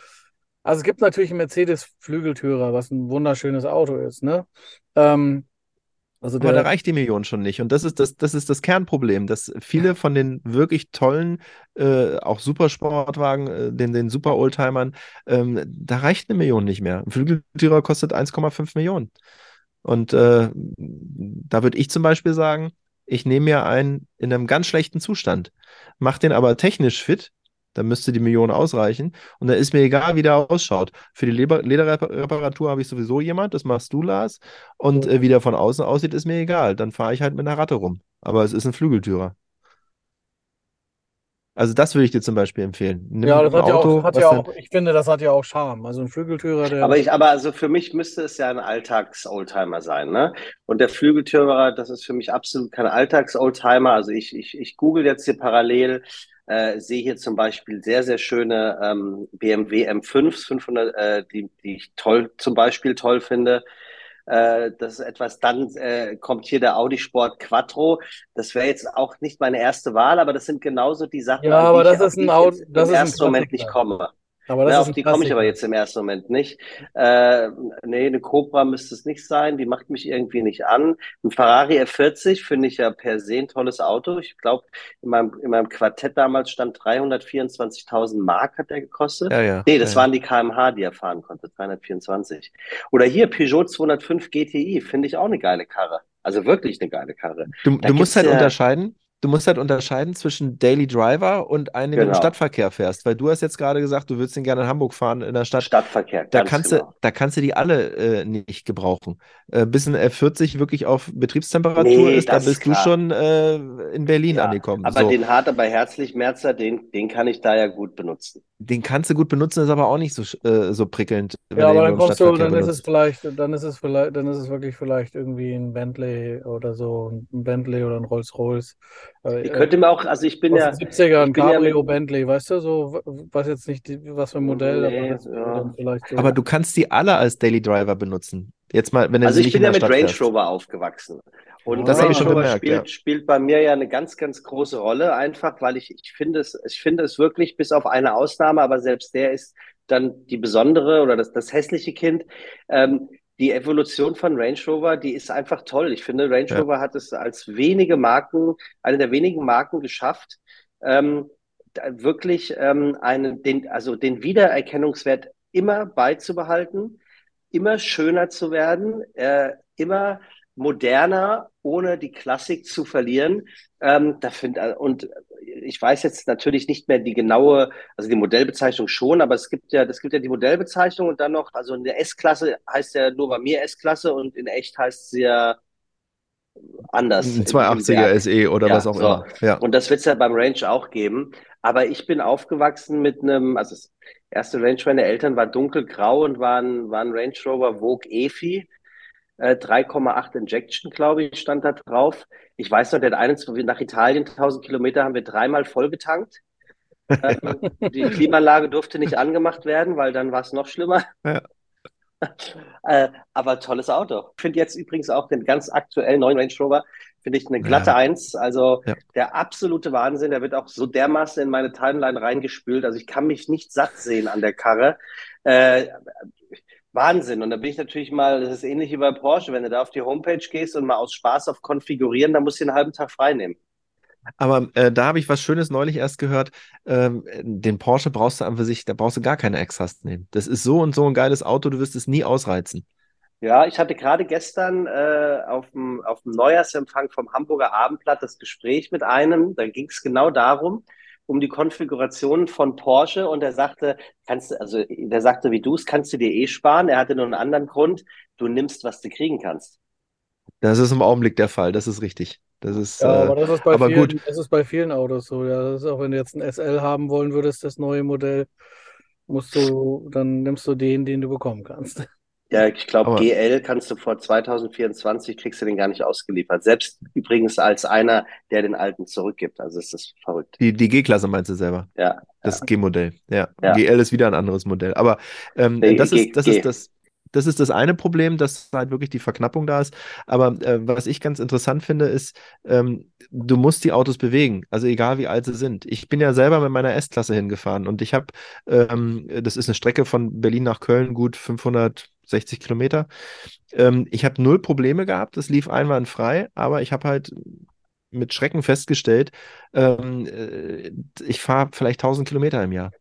Also es gibt natürlich einen Mercedes Flügeltürer, was ein wunderschönes Auto ist, ne? Ähm, Also Aber da reicht die Million schon nicht. Und das ist das, das ist das Kernproblem, dass viele von den wirklich tollen, äh, auch Supersportwagen, äh, den, den Super-Oldtimern, ähm, da reicht eine Million nicht mehr. Ein Flügeltürer kostet 1,5 Millionen. Und äh, da würde ich zum Beispiel sagen, ich nehme mir einen in einem ganz schlechten Zustand, mache den aber technisch fit, dann müsste die Million ausreichen. Und dann ist mir egal, wie der ausschaut. Für die Lederreparatur habe ich sowieso jemand, das machst du, Lars. Und äh, wie der von außen aussieht, ist mir egal. Dann fahre ich halt mit einer Ratte rum. Aber es ist ein Flügeltürer. Also das würde ich dir zum Beispiel empfehlen. Nimm ja, das hat Auto, ja auch, hat ja auch ich finde, das hat ja auch Charme. Also ein Flügeltürer, der. Aber ich, aber also für mich müsste es ja ein Alltags-Oldtimer sein, ne? Und der Flügeltürer, das ist für mich absolut kein Alltags-Oldtimer. Also ich, ich, ich google jetzt hier parallel, äh, sehe hier zum Beispiel sehr, sehr schöne ähm, BMW M5s, 500, äh, die, die ich toll, zum Beispiel toll finde. Äh, das ist etwas, dann äh, kommt hier der Audi Sport Quattro. Das wäre jetzt auch nicht meine erste Wahl, aber das sind genauso die Sachen, ja, aber das ist ein Auto, das im ist ersten Moment nicht komme. Aber das ja, auf die komme ich aber jetzt im ersten Moment nicht. Äh, nee, eine Cobra müsste es nicht sein, die macht mich irgendwie nicht an. Ein Ferrari F40 finde ich ja per se ein tolles Auto. Ich glaube, in meinem, in meinem Quartett damals stand 324.000 Mark hat der gekostet. Ja, ja, nee, das ja, waren die kmh, die er fahren konnte, 324. Oder hier Peugeot 205 GTI, finde ich auch eine geile Karre. Also wirklich eine geile Karre. Du, du musst halt unterscheiden, du musst halt unterscheiden zwischen Daily Driver und einem, den genau. du im. Stadtverkehr fährst. Weil du hast jetzt gerade gesagt, du würdest den gerne in Hamburg fahren in der Stadt. Stadtverkehr, da kannst genau. du, Da kannst du die alle äh, nicht gebrauchen. Äh, bis ein F40 wirklich auf Betriebstemperatur nee, ist, da bist du schon äh, in Berlin ja, angekommen. Aber so. den hart, aber herzlich Merzer, den, den kann ich da ja gut benutzen. Den kannst du gut benutzen, ist aber auch nicht so, äh, so prickelnd. Ja, aber dann kommst du, dann benutzt. ist es vielleicht, dann ist es vielleicht, dann ist es wirklich vielleicht irgendwie ein Bentley oder so, ein Bentley oder ein Rolls-Royce. Äh, ich könnte mir auch, also ich bin ja. 70er, ein Cabrio ja Bentley, weißt du, so, was jetzt nicht, was für ein Modell, nee, aber, ja. vielleicht so. aber du kannst die alle als Daily Driver benutzen. Jetzt mal, wenn also ich bin ja mit Range Rover aufgewachsen. Und das habe ich schon gemerkt. Spielt, ja. spielt bei mir ja eine ganz, ganz große Rolle, einfach, weil ich, ich finde es, ich finde es wirklich, bis auf eine Ausnahme, aber selbst der ist dann die besondere oder das, das hässliche Kind. Ähm, die Evolution von Range Rover, die ist einfach toll. Ich finde, Range ja. Rover hat es als wenige Marken, eine der wenigen Marken geschafft, ähm, wirklich ähm, einen, den, also den Wiedererkennungswert immer beizubehalten, immer schöner zu werden, äh, immer moderner, ohne die Klassik zu verlieren. Ähm, da find, äh, und ich weiß jetzt natürlich nicht mehr die genaue, also die Modellbezeichnung schon, aber es gibt ja, es gibt ja die Modellbezeichnung und dann noch, also in der S-Klasse heißt ja nur bei mir S-Klasse und in echt heißt sie ja anders. Ein 280er SE oder ja, was auch so. immer. Ja. Und das wird es ja beim Range auch geben. Aber ich bin aufgewachsen mit einem, also das erste Range meiner Eltern war dunkelgrau und war ein, war ein Range Rover Vogue EFI. 3,8 äh, Injection, glaube ich, stand da drauf. Ich weiß noch, der eines, nach Italien 1000 Kilometer haben wir dreimal voll getankt. ähm, (laughs) die Klimaanlage durfte nicht angemacht werden, weil dann war es noch schlimmer. Ja. (laughs) äh, aber tolles Auto. Ich finde jetzt übrigens auch den ganz aktuellen neuen Range Rover, finde ich eine glatte ja. Eins. Also ja. der absolute Wahnsinn. Der wird auch so dermaßen in meine Timeline reingespült. Also ich kann mich nicht satt sehen an der Karre. Äh, Wahnsinn. Und da bin ich natürlich mal, das ist ähnlich wie bei Porsche, wenn du da auf die Homepage gehst und mal aus Spaß auf Konfigurieren, dann musst du den halben Tag frei nehmen. Aber äh, da habe ich was Schönes neulich erst gehört. Ähm, den Porsche brauchst du an für sich, da brauchst du gar keine Extras nehmen. Das ist so und so ein geiles Auto, du wirst es nie ausreizen. Ja, ich hatte gerade gestern äh, auf dem Neujahrsempfang vom Hamburger Abendblatt das Gespräch mit einem. Da ging es genau darum, um die Konfiguration von Porsche und er sagte, kannst du, also der sagte, wie du es, kannst du dir eh sparen. Er hatte nur einen anderen Grund, du nimmst, was du kriegen kannst. Das ist im Augenblick der Fall, das ist richtig. Das ist, ja, aber das ist bei, aber vielen, gut. Das ist bei vielen Autos so. Ja, das ist auch wenn du jetzt ein SL haben wollen würdest, das neue Modell, musst du, dann nimmst du den, den du bekommen kannst. Ja, ich glaube, GL kannst du vor 2024 kriegst du den gar nicht ausgeliefert. Selbst übrigens als einer, der den alten zurückgibt. Also ist das verrückt. Die, die G-Klasse meinst du selber? Ja. Das ja. G-Modell. Ja. ja. GL ist wieder ein anderes Modell. Aber ähm, nee, das, G ist, das G. ist das. Das ist das eine Problem, dass halt wirklich die Verknappung da ist. Aber äh, was ich ganz interessant finde, ist, ähm, du musst die Autos bewegen, also egal wie alt sie sind. Ich bin ja selber mit meiner S-Klasse hingefahren und ich habe, ähm, das ist eine Strecke von Berlin nach Köln, gut 500 60 Kilometer. Ähm, ich habe null Probleme gehabt, es lief einwandfrei, aber ich habe halt mit Schrecken festgestellt, ähm, äh, ich fahre vielleicht 1000 Kilometer im Jahr.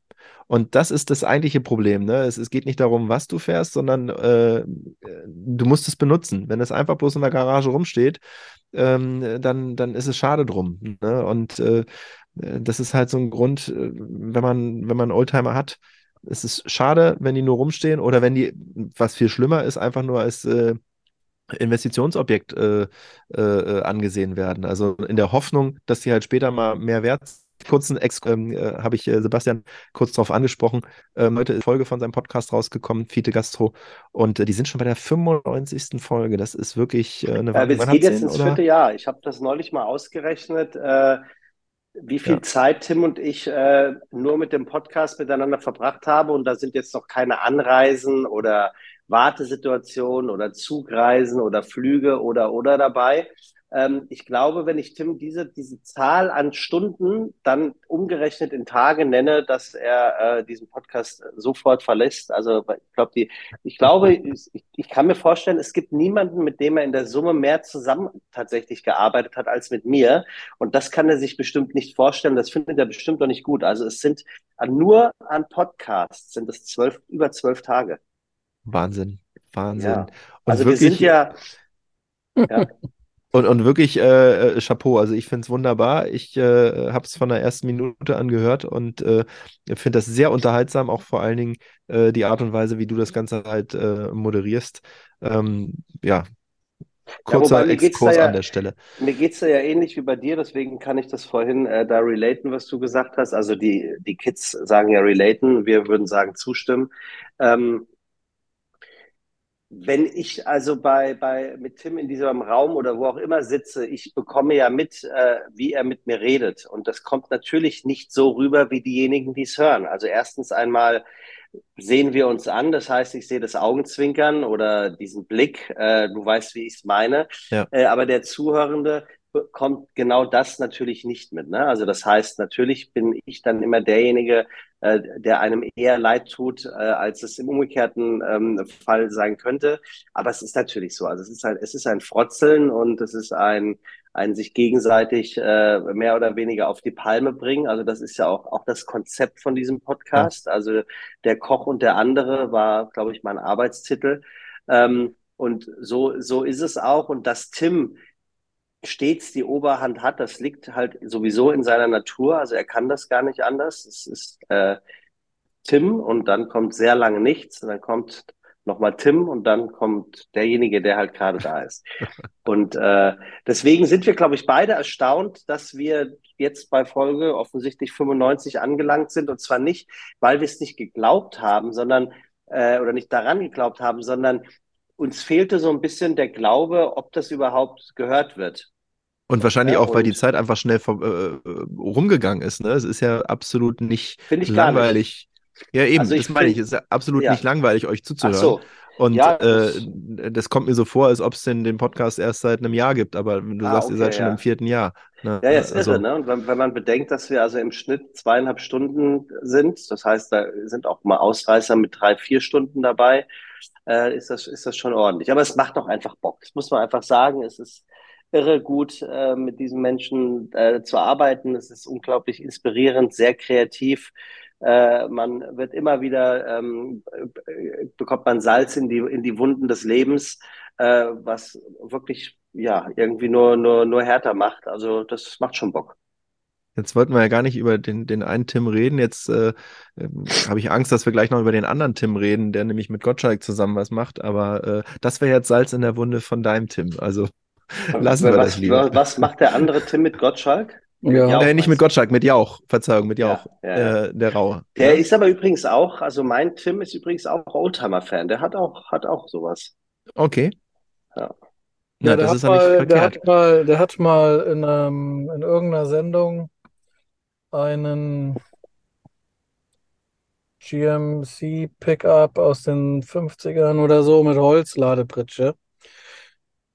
Und das ist das eigentliche Problem. Ne? Es, es geht nicht darum, was du fährst, sondern äh, du musst es benutzen. Wenn es einfach bloß in der Garage rumsteht, ähm, dann, dann ist es schade drum. Ne? Und äh, das ist halt so ein Grund, äh, wenn man, wenn man Oldtimer hat, es ist schade, wenn die nur rumstehen oder wenn die, was viel schlimmer ist, einfach nur als äh, Investitionsobjekt äh, äh, angesehen werden. Also in der Hoffnung, dass sie halt später mal mehr wert sind kurzen Ex ähm, äh, habe ich äh, Sebastian kurz darauf angesprochen. Ähm, heute ist Folge von seinem Podcast rausgekommen, Fiete Gastro. Und äh, die sind schon bei der 95. Folge. Das ist wirklich äh, eine äh, Es geht jetzt ins vierte Jahr. Ich habe das neulich mal ausgerechnet, äh, wie viel ja. Zeit Tim und ich äh, nur mit dem Podcast miteinander verbracht haben. Und da sind jetzt noch keine Anreisen oder Wartesituationen oder Zugreisen oder Flüge oder oder dabei. Ähm, ich glaube, wenn ich Tim diese, diese Zahl an Stunden dann umgerechnet in Tage nenne, dass er äh, diesen Podcast sofort verlässt. Also ich glaube, die, ich glaube, ich, ich kann mir vorstellen, es gibt niemanden, mit dem er in der Summe mehr zusammen tatsächlich gearbeitet hat als mit mir. Und das kann er sich bestimmt nicht vorstellen. Das findet er bestimmt noch nicht gut. Also es sind nur an Podcasts sind es zwölf, über zwölf Tage. Wahnsinn, Wahnsinn. Ja. Also wir sind ja, (laughs) ja. Und, und wirklich äh, äh, Chapeau. Also ich finde es wunderbar. Ich äh, habe es von der ersten Minute angehört und äh, finde das sehr unterhaltsam, auch vor allen Dingen äh, die Art und Weise, wie du das Ganze halt äh, moderierst. Ähm, ja, kurzer ja, Exkurs ja, an der Stelle. Mir geht es ja ähnlich wie bei dir, deswegen kann ich das vorhin da relaten, was du gesagt hast. Also die, die Kids sagen ja relaten, wir würden sagen zustimmen. Ähm, wenn ich also bei, bei mit Tim in diesem Raum oder wo auch immer sitze, ich bekomme ja mit, äh, wie er mit mir redet. Und das kommt natürlich nicht so rüber wie diejenigen, die es hören. Also erstens einmal sehen wir uns an, das heißt, ich sehe das Augenzwinkern oder diesen Blick, äh, du weißt, wie ich es meine. Ja. Äh, aber der Zuhörende kommt genau das natürlich nicht mit. Ne? Also das heißt, natürlich bin ich dann immer derjenige, äh, der einem eher leid tut, äh, als es im umgekehrten ähm, Fall sein könnte. Aber es ist natürlich so. Also es ist halt, es ist ein Frotzeln und es ist ein, ein sich gegenseitig äh, mehr oder weniger auf die Palme bringen. Also das ist ja auch, auch das Konzept von diesem Podcast. Also der Koch und der andere war, glaube ich, mein Arbeitstitel. Ähm, und so, so ist es auch. Und dass Tim stets die Oberhand hat, das liegt halt sowieso in seiner Natur. Also er kann das gar nicht anders. Es ist äh, Tim und dann kommt sehr lange nichts und dann kommt nochmal Tim und dann kommt derjenige, der halt gerade da ist. (laughs) Und äh, deswegen sind wir, glaube ich, beide erstaunt, dass wir jetzt bei Folge offensichtlich 95 angelangt sind und zwar nicht, weil wir es nicht geglaubt haben, sondern äh, oder nicht daran geglaubt haben, sondern uns fehlte so ein bisschen der Glaube, ob das überhaupt gehört wird. Und wahrscheinlich ja, auch, weil die Zeit einfach schnell vom, äh, äh, rumgegangen ist. Ne? Es ist ja absolut nicht langweilig. Nicht. Ja, eben, also das meine ich. Es ist ja absolut ja. nicht langweilig, euch zuzuhören. Ach so. Und ja, äh, das kommt mir so vor, als ob es den, den Podcast erst seit einem Jahr gibt, aber du ah, sagst, okay, ihr seid schon im vierten Jahr. Ne? Ja, jetzt also, irre, ne? Und wenn, wenn, man bedenkt, dass wir also im Schnitt zweieinhalb Stunden sind, das heißt, da sind auch mal Ausreißer mit drei, vier Stunden dabei, äh, ist, das, ist das schon ordentlich. Aber es macht doch einfach Bock. Das muss man einfach sagen. Es ist, irre gut, äh, mit diesen Menschen äh, zu arbeiten. Es ist unglaublich inspirierend, sehr kreativ. Äh, man wird immer wieder, ähm, äh, bekommt man Salz in die, in die Wunden des Lebens, äh, was wirklich, ja, irgendwie nur, nur, nur härter macht. Also das macht schon Bock. Jetzt wollten wir ja gar nicht über den, den einen Tim reden. Jetzt äh, ähm, habe ich Angst, dass wir gleich noch über den anderen Tim reden, der nämlich mit Gottschalk zusammen was macht. Aber äh, das wäre jetzt Salz in der Wunde von deinem Tim. Also Lassen wir was, das lieber. Was macht der andere Tim mit Gottschalk? Ja. Jauch, äh, nicht mit Gottschalk, mit Jauch. Verzeihung, mit Jauch. Ja, ja. Äh, der Rau. Der ja? ist aber übrigens auch, also mein Tim ist übrigens auch Oldtimer-Fan. Der hat auch, hat auch sowas. Okay. Ja. Ja, das ist mal, ja nicht verkehrt. Der hat mal, der hat mal in, einem, in irgendeiner Sendung einen GMC Pickup aus den 50ern oder so mit Holzladepritsche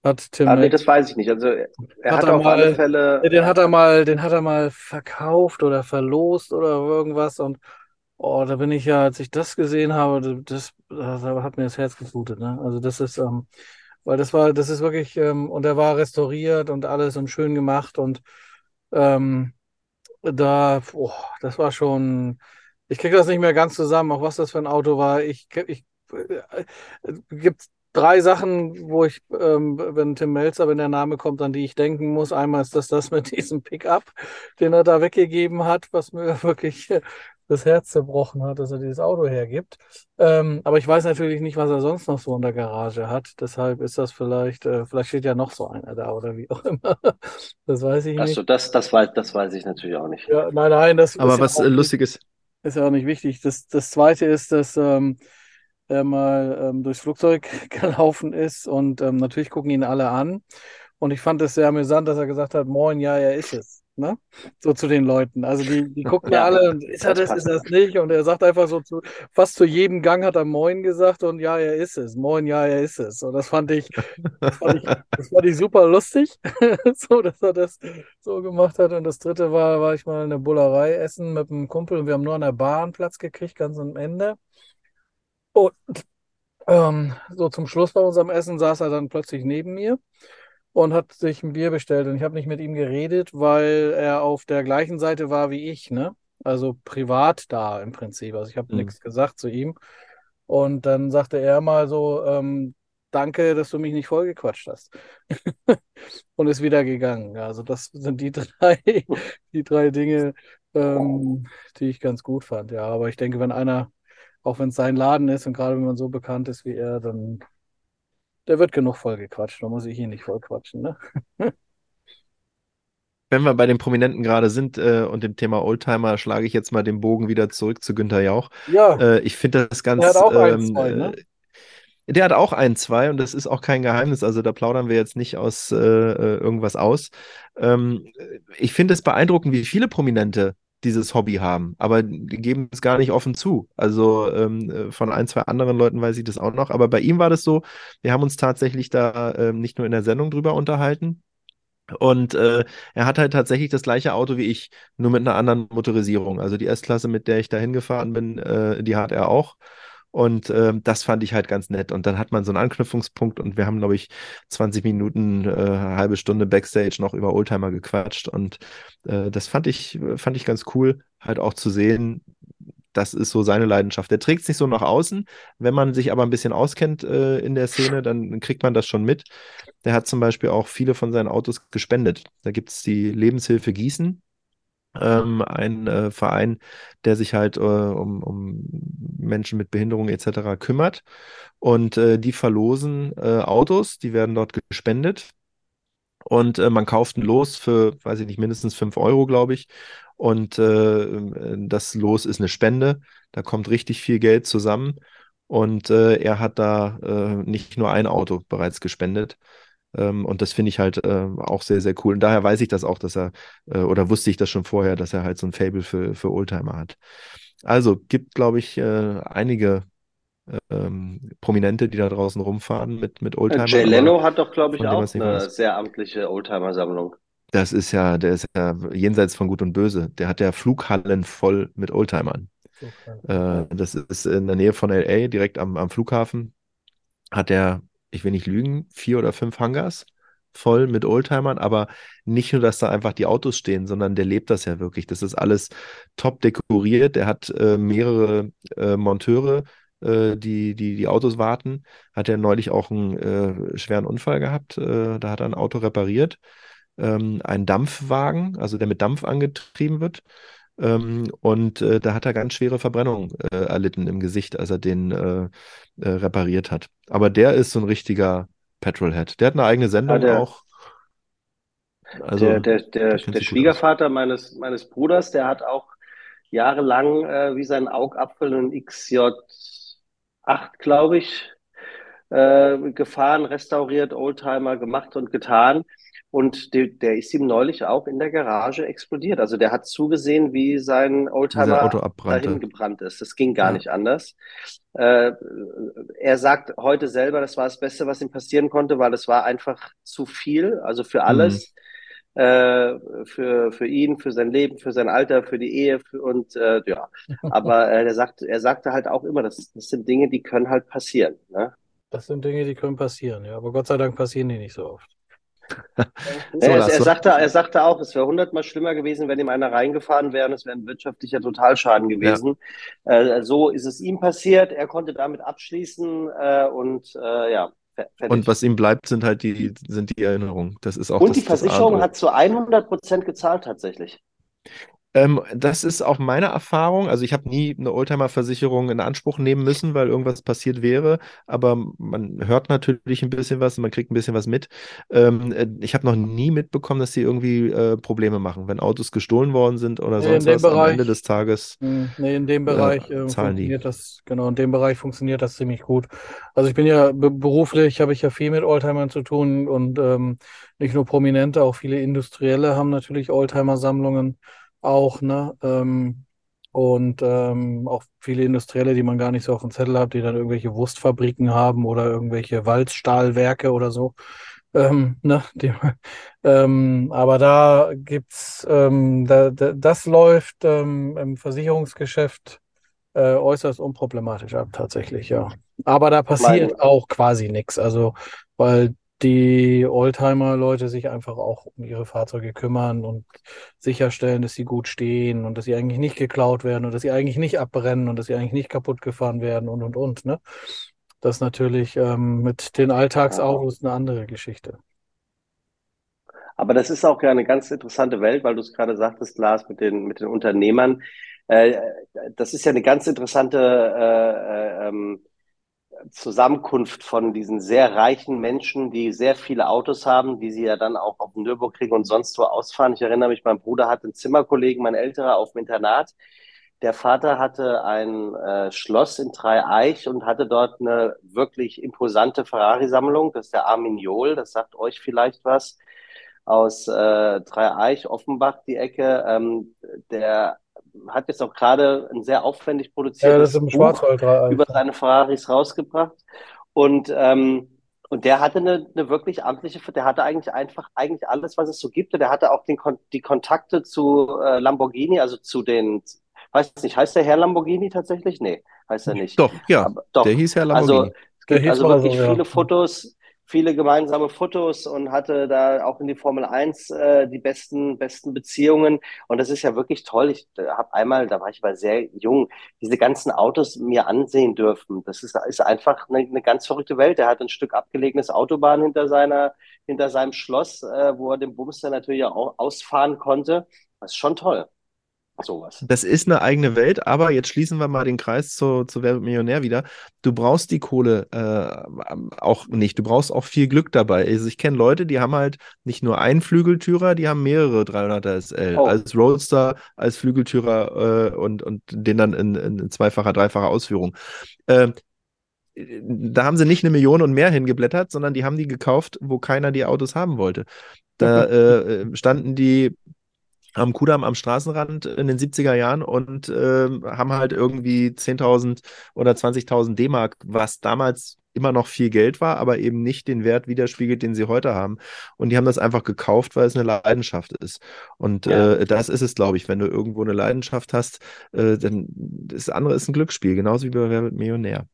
hat Tim. Ah, nee, das weiß ich nicht. Also er hat, hat er auf mal, alle Fälle. Den hat er mal, den hat er mal verkauft oder verlost oder irgendwas und Oh, da bin ich ja, als ich das gesehen habe, das, das hat mir das Herz geblutet. Ne? Also das ist, ähm, weil das war, das ist wirklich, ähm, und er war restauriert und alles und schön gemacht und ähm, da, oh, das war schon, ich kriege das nicht mehr ganz zusammen, auch was das für ein Auto war. Ich, ich äh, gibt drei Sachen, wo ich, ähm, wenn Tim Melzer, wenn der Name kommt, an die ich denken muss. Einmal ist das das mit diesem Pickup, den er da weggegeben hat, was mir (laughs) wirklich das Herz zerbrochen hat, dass er dieses Auto hergibt. Ähm, aber ich weiß natürlich nicht, was er sonst noch so in der Garage hat. Deshalb ist das vielleicht, äh, vielleicht steht ja noch so einer da oder wie auch (laughs) immer. Das weiß ich nicht. Achso, das, das, weiß, das weiß ich natürlich auch nicht. Ja, nein, nein, das Aber was ja lustig ist. Ist ja auch nicht wichtig. Das, das zweite ist, dass ähm, er mal ähm, durchs Flugzeug (laughs) gelaufen ist und ähm, natürlich gucken ihn alle an. Und ich fand es sehr amüsant, dass er gesagt hat, moin, ja, er ist es. Ne? So zu den Leuten. Also die, die (laughs) gucken ja, alle und ist er das, ist das nicht? Und er sagt einfach so zu, fast zu jedem Gang hat er Moin gesagt und ja, er ist es. Moin, ja, er ist es. Und das fand ich, das fand ich, das fand ich super lustig, (laughs) so, dass er das so gemacht hat. Und das dritte war, war ich mal eine Bullerei essen mit einem Kumpel und wir haben nur an der Bahn Platz gekriegt, ganz am Ende. Und ähm, so zum Schluss bei unserem Essen saß er dann plötzlich neben mir und hat sich ein Bier bestellt. Und ich habe nicht mit ihm geredet, weil er auf der gleichen Seite war wie ich, ne? Also privat da im Prinzip. Also ich habe mhm. nichts gesagt zu ihm. Und dann sagte er mal so, ähm, danke, dass du mich nicht vollgequatscht hast. (laughs) und ist wieder gegangen. Also das sind die (laughs) drei, die drei Dinge, ähm, die ich ganz gut fand. Ja, aber ich denke, wenn einer auch wenn es sein Laden ist und gerade wenn man so bekannt ist wie er, dann der wird genug vollgequatscht. Da muss ich ihn nicht vollquatschen. Ne? (laughs) Wenn wir bei den Prominenten gerade sind äh, und dem Thema Oldtimer, schlage ich jetzt mal den Bogen wieder zurück zu Günther Jauch. Ja. Äh, ich finde das ganz. Der hat auch ähm, ein, zwei, ne? Äh, der hat auch ein, zwei und das ist auch kein Geheimnis. Also da plaudern wir jetzt nicht aus äh, äh irgendwas aus. Ähm, ich finde es beeindruckend, wie viele Prominente dieses Hobby haben, aber die geben es gar nicht offen zu. Also ähm, äh, von ein, zwei anderen Leuten weiß ich das auch noch, aber bei ihm war das so, wir haben uns tatsächlich da ähm, nicht nur in der Sendung drüber unterhalten, und äh, er hat halt tatsächlich das gleiche Auto wie ich, nur mit einer anderen Motorisierung. Also die S-Klasse, mit der ich da hingefahren bin, äh, die hat er auch. Und äh, das fand ich halt ganz nett. Und dann hat man so einen Anknüpfungspunkt und wir haben, glaube ich, 20 Minuten, äh, halbe Stunde Backstage noch über Oldtimer gequatscht. Und äh, das fand ich, fand ich ganz cool, halt auch zu sehen, das ist so seine Leidenschaft. Der trägt es nicht so nach außen. Wenn man sich aber ein bisschen auskennt äh, in der Szene, dann kriegt man das schon mit. Der hat zum Beispiel auch viele von seinen Autos gespendet. Da gibt es die Lebenshilfe Gießen ähm, ein äh, Verein, der sich halt äh, um, um Menschen mit Behinderung etc. kümmert. Und äh, die verlosen äh, Autos, die werden dort gespendet. Und äh, man kauft ein Los für, weiß ich nicht, mindestens 5 Euro, glaube ich. Und äh, das Los ist eine Spende. Da kommt richtig viel Geld zusammen. Und er hat da nicht nur ein Auto bereits gespendet, ähm, und das finde ich halt äh, auch sehr, sehr cool. Und daher weiß ich das auch, dass er, äh, oder wusste ich das schon vorher, dass er halt so ein Fable für, für Oldtimer hat. Also gibt, glaube ich, äh, einige ähm, Prominente, die da draußen rumfahren mit, mit Oldtimer. Jay Leno hat doch, glaube ich, auch eine weiß. sehr amtliche Oldtimer-Sammlung. Das ist ja, der ist ja jenseits von Gut und Böse. Der hat ja Flughallen voll mit Oldtimern. Okay. Äh, das ist in der Nähe von LA, direkt am, am Flughafen. Hat er ich will nicht lügen, vier oder fünf Hangars voll mit Oldtimern, aber nicht nur, dass da einfach die Autos stehen, sondern der lebt das ja wirklich. Das ist alles top dekoriert. Der hat äh, mehrere äh, Monteure, äh, die, die die Autos warten. Hat er neulich auch einen äh, schweren Unfall gehabt. Äh, da hat er ein Auto repariert. Ähm, ein Dampfwagen, also der mit Dampf angetrieben wird. Ähm, und äh, da hat er ganz schwere Verbrennungen äh, erlitten im Gesicht, als er den äh, äh, repariert hat. Aber der ist so ein richtiger Petrolhead. Der hat eine eigene Sendung ja, der, auch. Also, der, der, der, der Schwiegervater meines, meines Bruders, der hat auch jahrelang äh, wie sein Augapfel einen XJ8, glaube ich, äh, gefahren, restauriert, Oldtimer gemacht und getan. Und de, der ist ihm neulich auch in der Garage explodiert. Also der hat zugesehen, wie sein Oldtimer dahin gebrannt ist. Das ging gar ja. nicht anders. Äh, er sagt heute selber, das war das Beste, was ihm passieren konnte, weil es war einfach zu viel, also für alles. Mhm. äh, für, für ihn, für sein Leben, für sein Alter, für die Ehe für, und äh, ja. Aber äh, er, sagt, er sagte halt auch immer, das, das sind Dinge, die können halt passieren. Ne? Das sind Dinge, die können passieren, ja. Aber Gott sei Dank passieren die nicht so oft. (laughs) so, er, er, sagte, er sagte auch, es wäre hundertmal schlimmer gewesen, wenn ihm einer reingefahren wäre und es wäre ein wirtschaftlicher Totalschaden gewesen. Ja. Äh, so ist es ihm passiert. Er konnte damit abschließen äh, und äh, ja, Fertig. Und was ihm bleibt, sind halt die, sind die Erinnerungen. Das ist auch Und das, die Versicherung hat zu 100 Prozent gezahlt tatsächlich. Ähm, das ist auch meine Erfahrung. Also ich habe nie eine Oldtimer-Versicherung in Anspruch nehmen müssen, weil irgendwas passiert wäre. Aber man hört natürlich ein bisschen was, man kriegt ein bisschen was mit. Ähm, äh, ich habe noch nie mitbekommen, dass sie irgendwie äh, Probleme machen, wenn Autos gestohlen worden sind oder nee, sonst was. Bereich, am Ende des Tages. Hm, nee, in dem Bereich äh, funktioniert die. das. Genau, in dem Bereich funktioniert das ziemlich gut. Also ich bin ja beruflich, habe ich ja viel mit Oldtimern zu tun und ähm, nicht nur Prominente, auch viele Industrielle haben natürlich Oldtimer-Sammlungen auch, ne? Ähm, und ähm, auch viele Industrielle, die man gar nicht so auf dem Zettel hat, die dann irgendwelche Wurstfabriken haben oder irgendwelche Walzstahlwerke oder so. Ähm, ne? Die, (laughs) ähm, aber da gibt's, ähm, da, da, das läuft ähm, im Versicherungsgeschäft äh, äußerst unproblematisch ab, tatsächlich, ja. Aber da passiert auch quasi nichts. Also, weil die Oldtimer-Leute sich einfach auch um ihre Fahrzeuge kümmern und sicherstellen, dass sie gut stehen und dass sie eigentlich nicht geklaut werden und dass sie eigentlich nicht abbrennen und dass sie eigentlich nicht kaputt gefahren werden und und und. Ne? Das ist natürlich ähm, mit den Alltagsautos eine andere Geschichte. Aber das ist auch ja eine ganz interessante Welt, weil du es gerade sagtest, Lars, mit den, mit den Unternehmern. Äh, das ist ja eine ganz interessante äh, äh, ähm, Zusammenkunft von diesen sehr reichen Menschen, die sehr viele Autos haben, die sie ja dann auch auf dem Nürburgring und sonst wo ausfahren. Ich erinnere mich, mein Bruder hatte einen Zimmerkollegen, mein älterer, auf dem Internat. Der Vater hatte ein äh, Schloss in Dreieich und hatte dort eine wirklich imposante Ferrari-Sammlung. Das ist der Arminiol, das sagt euch vielleicht was. Aus äh, Dreieich, Offenbach, die Ecke. Ähm, der hat jetzt auch gerade ein sehr aufwendig produziertes ja, Buch über seine Ferraris rausgebracht. Und, ähm, und der hatte eine, eine wirklich amtliche, der hatte eigentlich einfach eigentlich alles, was es so gibt. Und der hatte auch den, die Kontakte zu äh, Lamborghini, also zu den, weiß nicht, heißt der Herr Lamborghini tatsächlich? Nee, heißt er nicht. Doch, ja. Aber, doch. Der hieß Herr Lamborghini. Also, es gibt also wirklich so, ja. viele Fotos, viele gemeinsame Fotos und hatte da auch in die Formel 1 äh, die besten, besten Beziehungen. Und das ist ja wirklich toll. Ich äh, habe einmal, da war ich aber sehr jung, diese ganzen Autos mir ansehen dürfen. Das ist, ist einfach eine, eine ganz verrückte Welt. Er hat ein Stück abgelegenes Autobahn hinter seiner, hinter seinem Schloss, äh, wo er den Bumster natürlich auch ausfahren konnte. Das ist schon toll sowas. Das ist eine eigene Welt, aber jetzt schließen wir mal den Kreis zu, zu Wer Millionär wieder. Du brauchst die Kohle äh, auch nicht. Du brauchst auch viel Glück dabei. Also ich kenne Leute, die haben halt nicht nur einen Flügeltürer, die haben mehrere 300er SL. Oh. Als Roadster, als Flügeltürer äh, und, und den dann in, in zweifacher, dreifacher Ausführung. Äh, da haben sie nicht eine Million und mehr hingeblättert, sondern die haben die gekauft, wo keiner die Autos haben wollte. Da äh, standen die am Kudamm am Straßenrand in den 70er Jahren und äh, haben halt irgendwie 10.000 oder 20.000 D-Mark, was damals immer noch viel Geld war, aber eben nicht den Wert widerspiegelt, den sie heute haben. Und die haben das einfach gekauft, weil es eine Leidenschaft ist. Und ja. äh, das ist es, glaube ich, wenn du irgendwo eine Leidenschaft hast, äh, dann das andere ist ein Glücksspiel, genauso wie bei Wer wird Millionär.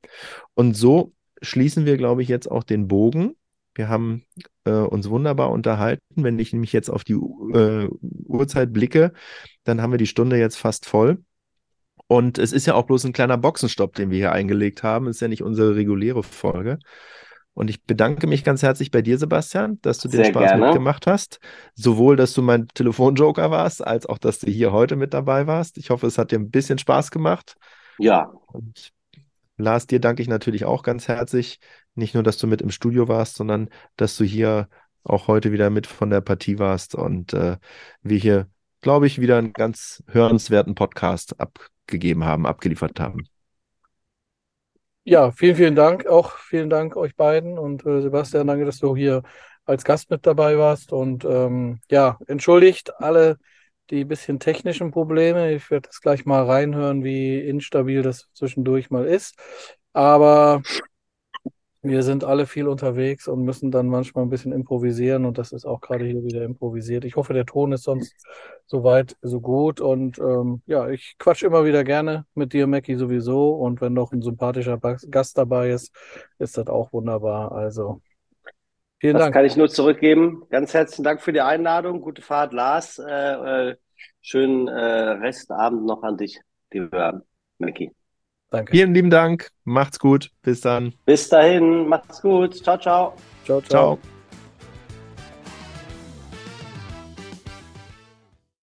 Und so schließen wir, glaube ich, jetzt auch den Bogen wir haben äh, uns wunderbar unterhalten. Wenn ich nämlich jetzt auf die äh, Uhrzeit blicke, dann haben wir die Stunde jetzt fast voll. Und es ist ja auch bloß ein kleiner Boxenstopp, den wir hier eingelegt haben. Es ist ja nicht unsere reguläre Folge. Und ich bedanke mich ganz herzlich bei dir, Sebastian, dass du Sehr den Spaß gerne. mitgemacht hast. Sowohl, dass du mein Telefonjoker warst, als auch, dass du hier heute mit dabei warst. Ich hoffe, es hat dir ein bisschen Spaß gemacht. Ja. Und Lars, dir danke ich natürlich auch ganz herzlich. Nicht nur, dass du mit im Studio warst, sondern dass du hier auch heute wieder mit von der Partie warst und äh, wir hier, glaube ich, wieder einen ganz hörenswerten Podcast abgegeben haben, abgeliefert haben. Ja, vielen, vielen Dank. Auch vielen Dank euch beiden und äh, Sebastian, danke, dass du hier als Gast mit dabei warst. Und ähm, ja, entschuldigt alle die bisschen technischen Probleme. Ich werde das gleich mal reinhören, wie instabil das zwischendurch mal ist. Aber Wir sind alle viel unterwegs und müssen dann manchmal ein bisschen improvisieren und das ist auch gerade hier wieder improvisiert. Ich hoffe, der Ton ist sonst soweit so gut und ähm, ja, ich quatsch immer wieder gerne mit dir, Mackie, sowieso und wenn noch ein sympathischer Gast dabei ist, ist das auch wunderbar. Also vielen das Dank. Das kann ich nur zurückgeben. Ganz herzlichen Dank für die Einladung. Gute Fahrt, Lars. Äh, äh, schönen äh, Restabend noch an dich, lieber Mackie. Danke. Vielen lieben Dank. Macht's gut. Bis dann. Bis dahin. Macht's gut. Ciao, ciao. Ciao, ciao. ciao.